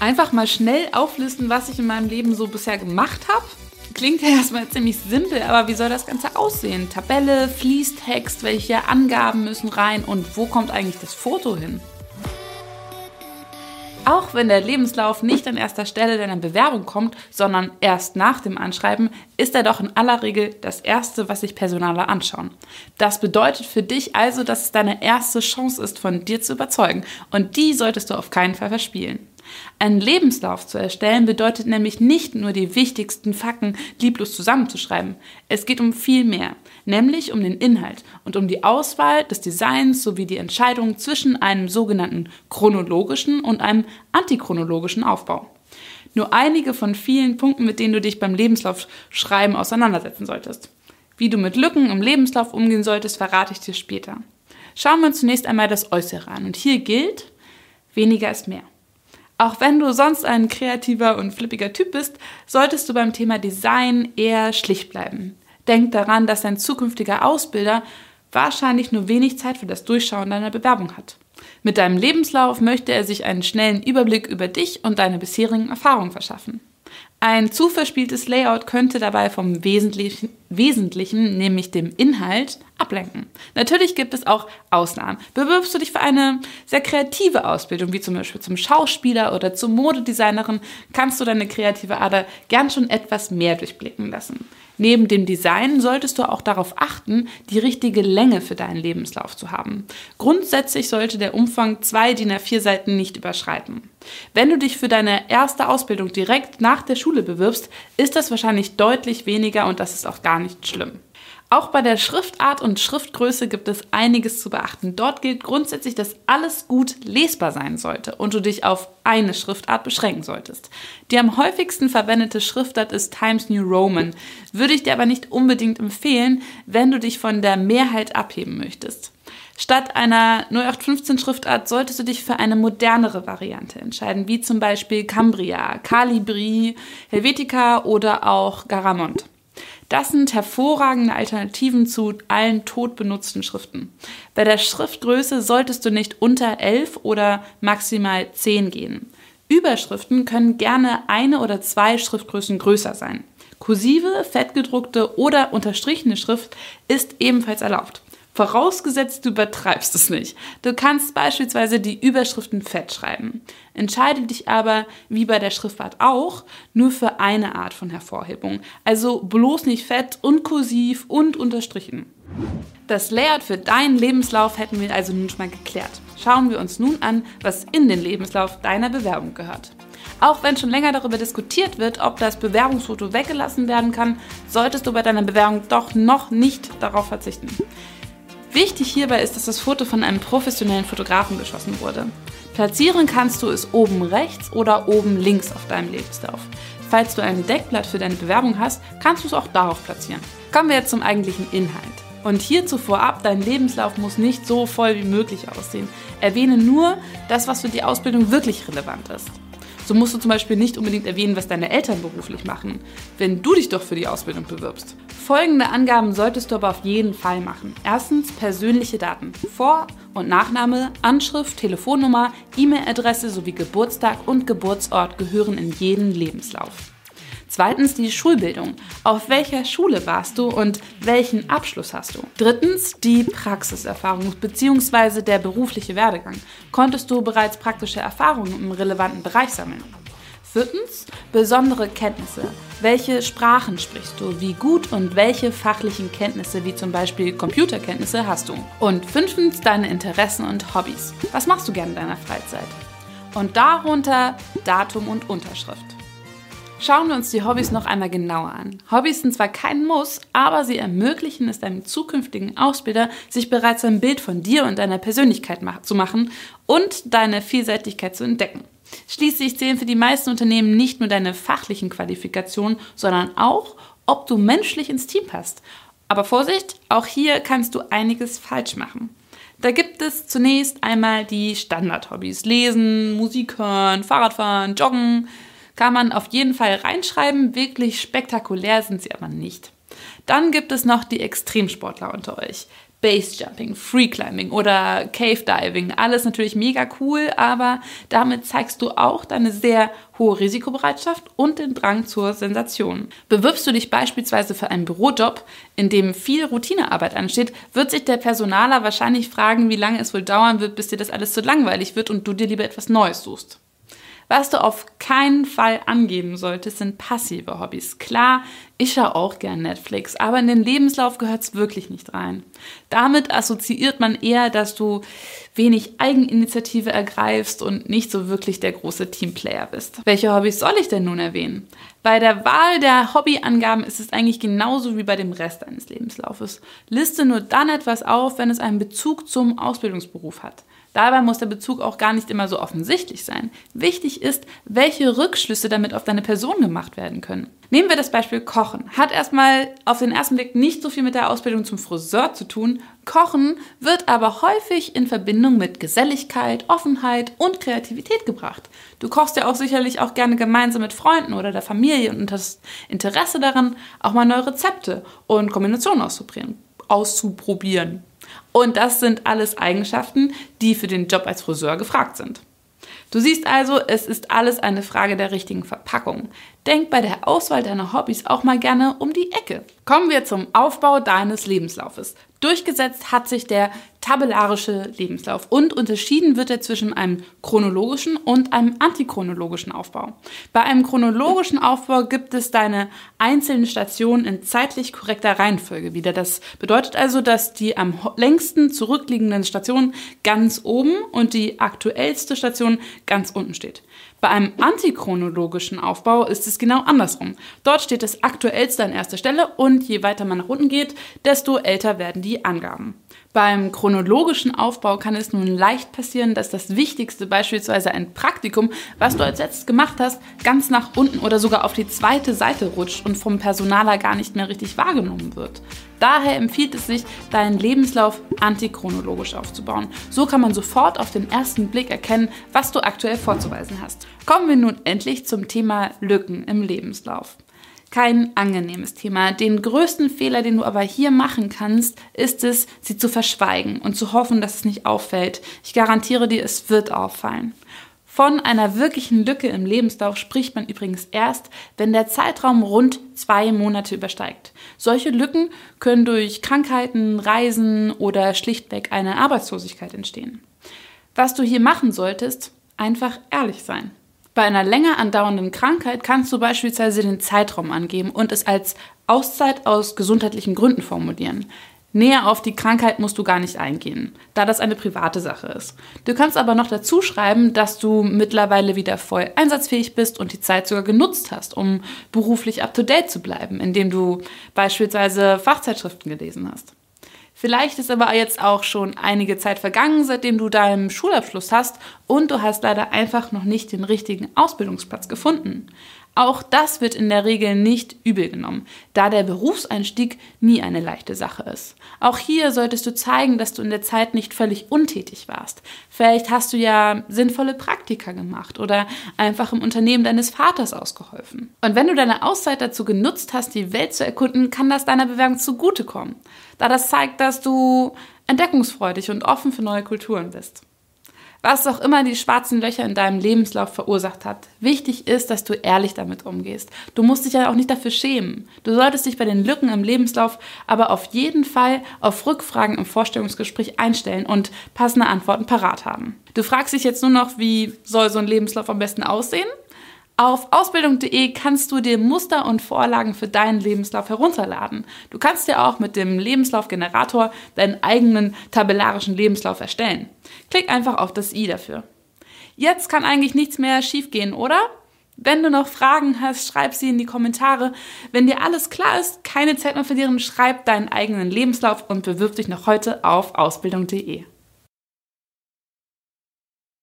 Einfach mal schnell auflisten, was ich in meinem Leben so bisher gemacht habe. Klingt ja erstmal ziemlich simpel, aber wie soll das Ganze aussehen? Tabelle, Fließtext, welche Angaben müssen rein und wo kommt eigentlich das Foto hin? Auch wenn der Lebenslauf nicht an erster Stelle deiner Bewerbung kommt, sondern erst nach dem Anschreiben, ist er doch in aller Regel das Erste, was sich Personaler anschauen. Das bedeutet für dich also, dass es deine erste Chance ist, von dir zu überzeugen. Und die solltest du auf keinen Fall verspielen. Einen Lebenslauf zu erstellen bedeutet nämlich nicht nur die wichtigsten Fakten lieblos zusammenzuschreiben. Es geht um viel mehr, nämlich um den Inhalt und um die Auswahl des Designs sowie die Entscheidung zwischen einem sogenannten chronologischen und einem antichronologischen Aufbau. Nur einige von vielen Punkten, mit denen du dich beim Lebenslaufschreiben auseinandersetzen solltest. Wie du mit Lücken im Lebenslauf umgehen solltest, verrate ich dir später. Schauen wir uns zunächst einmal das Äußere an. Und hier gilt, weniger ist mehr. Auch wenn du sonst ein kreativer und flippiger Typ bist, solltest du beim Thema Design eher schlicht bleiben. Denk daran, dass dein zukünftiger Ausbilder wahrscheinlich nur wenig Zeit für das Durchschauen deiner Bewerbung hat. Mit deinem Lebenslauf möchte er sich einen schnellen Überblick über dich und deine bisherigen Erfahrungen verschaffen. Ein zu verspieltes Layout könnte dabei vom Wesentlichen, Wesentlichen, nämlich dem Inhalt, ablenken. Natürlich gibt es auch Ausnahmen. Bewirbst du dich für eine sehr kreative Ausbildung, wie zum Beispiel zum Schauspieler oder zur Modedesignerin, kannst du deine kreative Ader gern schon etwas mehr durchblicken lassen. Neben dem Design solltest du auch darauf achten, die richtige Länge für deinen Lebenslauf zu haben. Grundsätzlich sollte der Umfang zwei DIN A4 Seiten nicht überschreiten. Wenn du dich für deine erste Ausbildung direkt nach der Schule bewirbst, ist das wahrscheinlich deutlich weniger und das ist auch gar nicht schlimm. Auch bei der Schriftart und Schriftgröße gibt es einiges zu beachten. Dort gilt grundsätzlich, dass alles gut lesbar sein sollte und du dich auf eine Schriftart beschränken solltest. Die am häufigsten verwendete Schriftart ist Times New Roman, würde ich dir aber nicht unbedingt empfehlen, wenn du dich von der Mehrheit abheben möchtest. Statt einer 0815 Schriftart solltest du dich für eine modernere Variante entscheiden, wie zum Beispiel Cambria, Calibri, Helvetica oder auch Garamond. Das sind hervorragende Alternativen zu allen tot benutzten Schriften. Bei der Schriftgröße solltest du nicht unter 11 oder maximal 10 gehen. Überschriften können gerne eine oder zwei Schriftgrößen größer sein. Kursive, fettgedruckte oder unterstrichene Schrift ist ebenfalls erlaubt. Vorausgesetzt, du übertreibst es nicht. Du kannst beispielsweise die Überschriften fett schreiben. Entscheide dich aber, wie bei der Schriftart auch, nur für eine Art von Hervorhebung. Also bloß nicht fett und kursiv und unterstrichen. Das Layout für deinen Lebenslauf hätten wir also nun schon mal geklärt. Schauen wir uns nun an, was in den Lebenslauf deiner Bewerbung gehört. Auch wenn schon länger darüber diskutiert wird, ob das Bewerbungsfoto weggelassen werden kann, solltest du bei deiner Bewerbung doch noch nicht darauf verzichten. Wichtig hierbei ist, dass das Foto von einem professionellen Fotografen geschossen wurde. Platzieren kannst du es oben rechts oder oben links auf deinem Lebenslauf. Falls du ein Deckblatt für deine Bewerbung hast, kannst du es auch darauf platzieren. Kommen wir jetzt zum eigentlichen Inhalt. Und hierzu vorab, dein Lebenslauf muss nicht so voll wie möglich aussehen. Erwähne nur das, was für die Ausbildung wirklich relevant ist. So musst du zum Beispiel nicht unbedingt erwähnen, was deine Eltern beruflich machen, wenn du dich doch für die Ausbildung bewirbst. Folgende Angaben solltest du aber auf jeden Fall machen. Erstens persönliche Daten. Vor- und Nachname, Anschrift, Telefonnummer, E-Mail-Adresse sowie Geburtstag und Geburtsort gehören in jeden Lebenslauf. Zweitens die Schulbildung. Auf welcher Schule warst du und welchen Abschluss hast du? Drittens die Praxiserfahrung bzw. der berufliche Werdegang. Konntest du bereits praktische Erfahrungen im relevanten Bereich sammeln? Viertens, besondere Kenntnisse. Welche Sprachen sprichst du? Wie gut und welche fachlichen Kenntnisse, wie zum Beispiel Computerkenntnisse, hast du? Und fünftens, deine Interessen und Hobbys. Was machst du gerne in deiner Freizeit? Und darunter Datum und Unterschrift. Schauen wir uns die Hobbys noch einmal genauer an. Hobbys sind zwar kein Muss, aber sie ermöglichen es deinem zukünftigen Ausbilder, sich bereits ein Bild von dir und deiner Persönlichkeit zu machen und deine Vielseitigkeit zu entdecken. Schließlich zählen für die meisten Unternehmen nicht nur deine fachlichen Qualifikationen, sondern auch, ob du menschlich ins Team passt. Aber Vorsicht, auch hier kannst du einiges falsch machen. Da gibt es zunächst einmal die Standard-Hobbys. Lesen, Musik hören, Fahrradfahren, Joggen, kann man auf jeden Fall reinschreiben. Wirklich spektakulär sind sie aber nicht. Dann gibt es noch die Extremsportler unter euch. Basejumping, Freeclimbing oder Cave Diving. Alles natürlich mega cool, aber damit zeigst du auch deine sehr hohe Risikobereitschaft und den Drang zur Sensation. Bewirbst du dich beispielsweise für einen Bürojob, in dem viel Routinearbeit ansteht, wird sich der Personaler wahrscheinlich fragen, wie lange es wohl dauern wird, bis dir das alles zu langweilig wird und du dir lieber etwas Neues suchst. Was du auf keinen Fall angeben solltest, sind passive Hobbys. Klar, ich schaue auch gern Netflix, aber in den Lebenslauf gehört es wirklich nicht rein. Damit assoziiert man eher, dass du wenig Eigeninitiative ergreifst und nicht so wirklich der große Teamplayer bist. Welche Hobbys soll ich denn nun erwähnen? Bei der Wahl der Hobbyangaben ist es eigentlich genauso wie bei dem Rest deines Lebenslaufes. Liste nur dann etwas auf, wenn es einen Bezug zum Ausbildungsberuf hat. Dabei muss der Bezug auch gar nicht immer so offensichtlich sein. Wichtig ist, welche Rückschlüsse damit auf deine Person gemacht werden können. Nehmen wir das Beispiel Kochen. Hat erstmal auf den ersten Blick nicht so viel mit der Ausbildung zum Friseur zu tun. Kochen wird aber häufig in Verbindung mit Geselligkeit, Offenheit und Kreativität gebracht. Du kochst ja auch sicherlich auch gerne gemeinsam mit Freunden oder der Familie und hast Interesse daran, auch mal neue Rezepte und Kombinationen auszuprobieren. auszuprobieren. Und das sind alles Eigenschaften, die für den Job als Friseur gefragt sind. Du siehst also, es ist alles eine Frage der richtigen Verpackung. Denk bei der Auswahl deiner Hobbys auch mal gerne um die Ecke. Kommen wir zum Aufbau deines Lebenslaufes. Durchgesetzt hat sich der tabellarische Lebenslauf und unterschieden wird er zwischen einem chronologischen und einem antichronologischen Aufbau. Bei einem chronologischen Aufbau gibt es deine einzelnen Stationen in zeitlich korrekter Reihenfolge wieder. Das bedeutet also, dass die am längsten zurückliegenden Station ganz oben und die aktuellste Station ganz unten steht. Bei einem antichronologischen Aufbau ist es genau andersrum. Dort steht das Aktuellste an erster Stelle und je weiter man nach unten geht, desto älter werden die Angaben. Beim chronologischen Aufbau kann es nun leicht passieren, dass das Wichtigste, beispielsweise ein Praktikum, was du als letztes gemacht hast, ganz nach unten oder sogar auf die zweite Seite rutscht und vom Personaler gar nicht mehr richtig wahrgenommen wird. Daher empfiehlt es sich, deinen Lebenslauf antichronologisch aufzubauen. So kann man sofort auf den ersten Blick erkennen, was du aktuell vorzuweisen hast. Kommen wir nun endlich zum Thema Lücken im Lebenslauf kein angenehmes Thema. Den größten Fehler, den du aber hier machen kannst, ist es, sie zu verschweigen und zu hoffen, dass es nicht auffällt. Ich garantiere dir, es wird auffallen. Von einer wirklichen Lücke im Lebenslauf spricht man übrigens erst, wenn der Zeitraum rund zwei Monate übersteigt. Solche Lücken können durch Krankheiten, Reisen oder schlichtweg eine Arbeitslosigkeit entstehen. Was du hier machen solltest, einfach ehrlich sein. Bei einer länger andauernden Krankheit kannst du beispielsweise den Zeitraum angeben und es als Auszeit aus gesundheitlichen Gründen formulieren. Näher auf die Krankheit musst du gar nicht eingehen, da das eine private Sache ist. Du kannst aber noch dazu schreiben, dass du mittlerweile wieder voll einsatzfähig bist und die Zeit sogar genutzt hast, um beruflich up-to-date zu bleiben, indem du beispielsweise Fachzeitschriften gelesen hast. Vielleicht ist aber jetzt auch schon einige Zeit vergangen, seitdem du deinen Schulabschluss hast und du hast leider einfach noch nicht den richtigen Ausbildungsplatz gefunden. Auch das wird in der Regel nicht übel genommen, da der Berufseinstieg nie eine leichte Sache ist. Auch hier solltest du zeigen, dass du in der Zeit nicht völlig untätig warst. Vielleicht hast du ja sinnvolle Praktika gemacht oder einfach im Unternehmen deines Vaters ausgeholfen. Und wenn du deine Auszeit dazu genutzt hast, die Welt zu erkunden, kann das deiner Bewerbung zugutekommen, da das zeigt, dass du entdeckungsfreudig und offen für neue Kulturen bist was auch immer die schwarzen Löcher in deinem Lebenslauf verursacht hat. Wichtig ist, dass du ehrlich damit umgehst. Du musst dich ja auch nicht dafür schämen. Du solltest dich bei den Lücken im Lebenslauf aber auf jeden Fall auf Rückfragen im Vorstellungsgespräch einstellen und passende Antworten parat haben. Du fragst dich jetzt nur noch, wie soll so ein Lebenslauf am besten aussehen? Auf ausbildung.de kannst du dir Muster und Vorlagen für deinen Lebenslauf herunterladen. Du kannst dir auch mit dem Lebenslaufgenerator deinen eigenen tabellarischen Lebenslauf erstellen. Klick einfach auf das i dafür. Jetzt kann eigentlich nichts mehr schiefgehen, oder? Wenn du noch Fragen hast, schreib sie in die Kommentare. Wenn dir alles klar ist, keine Zeit mehr verlieren, schreib deinen eigenen Lebenslauf und bewirb dich noch heute auf ausbildung.de.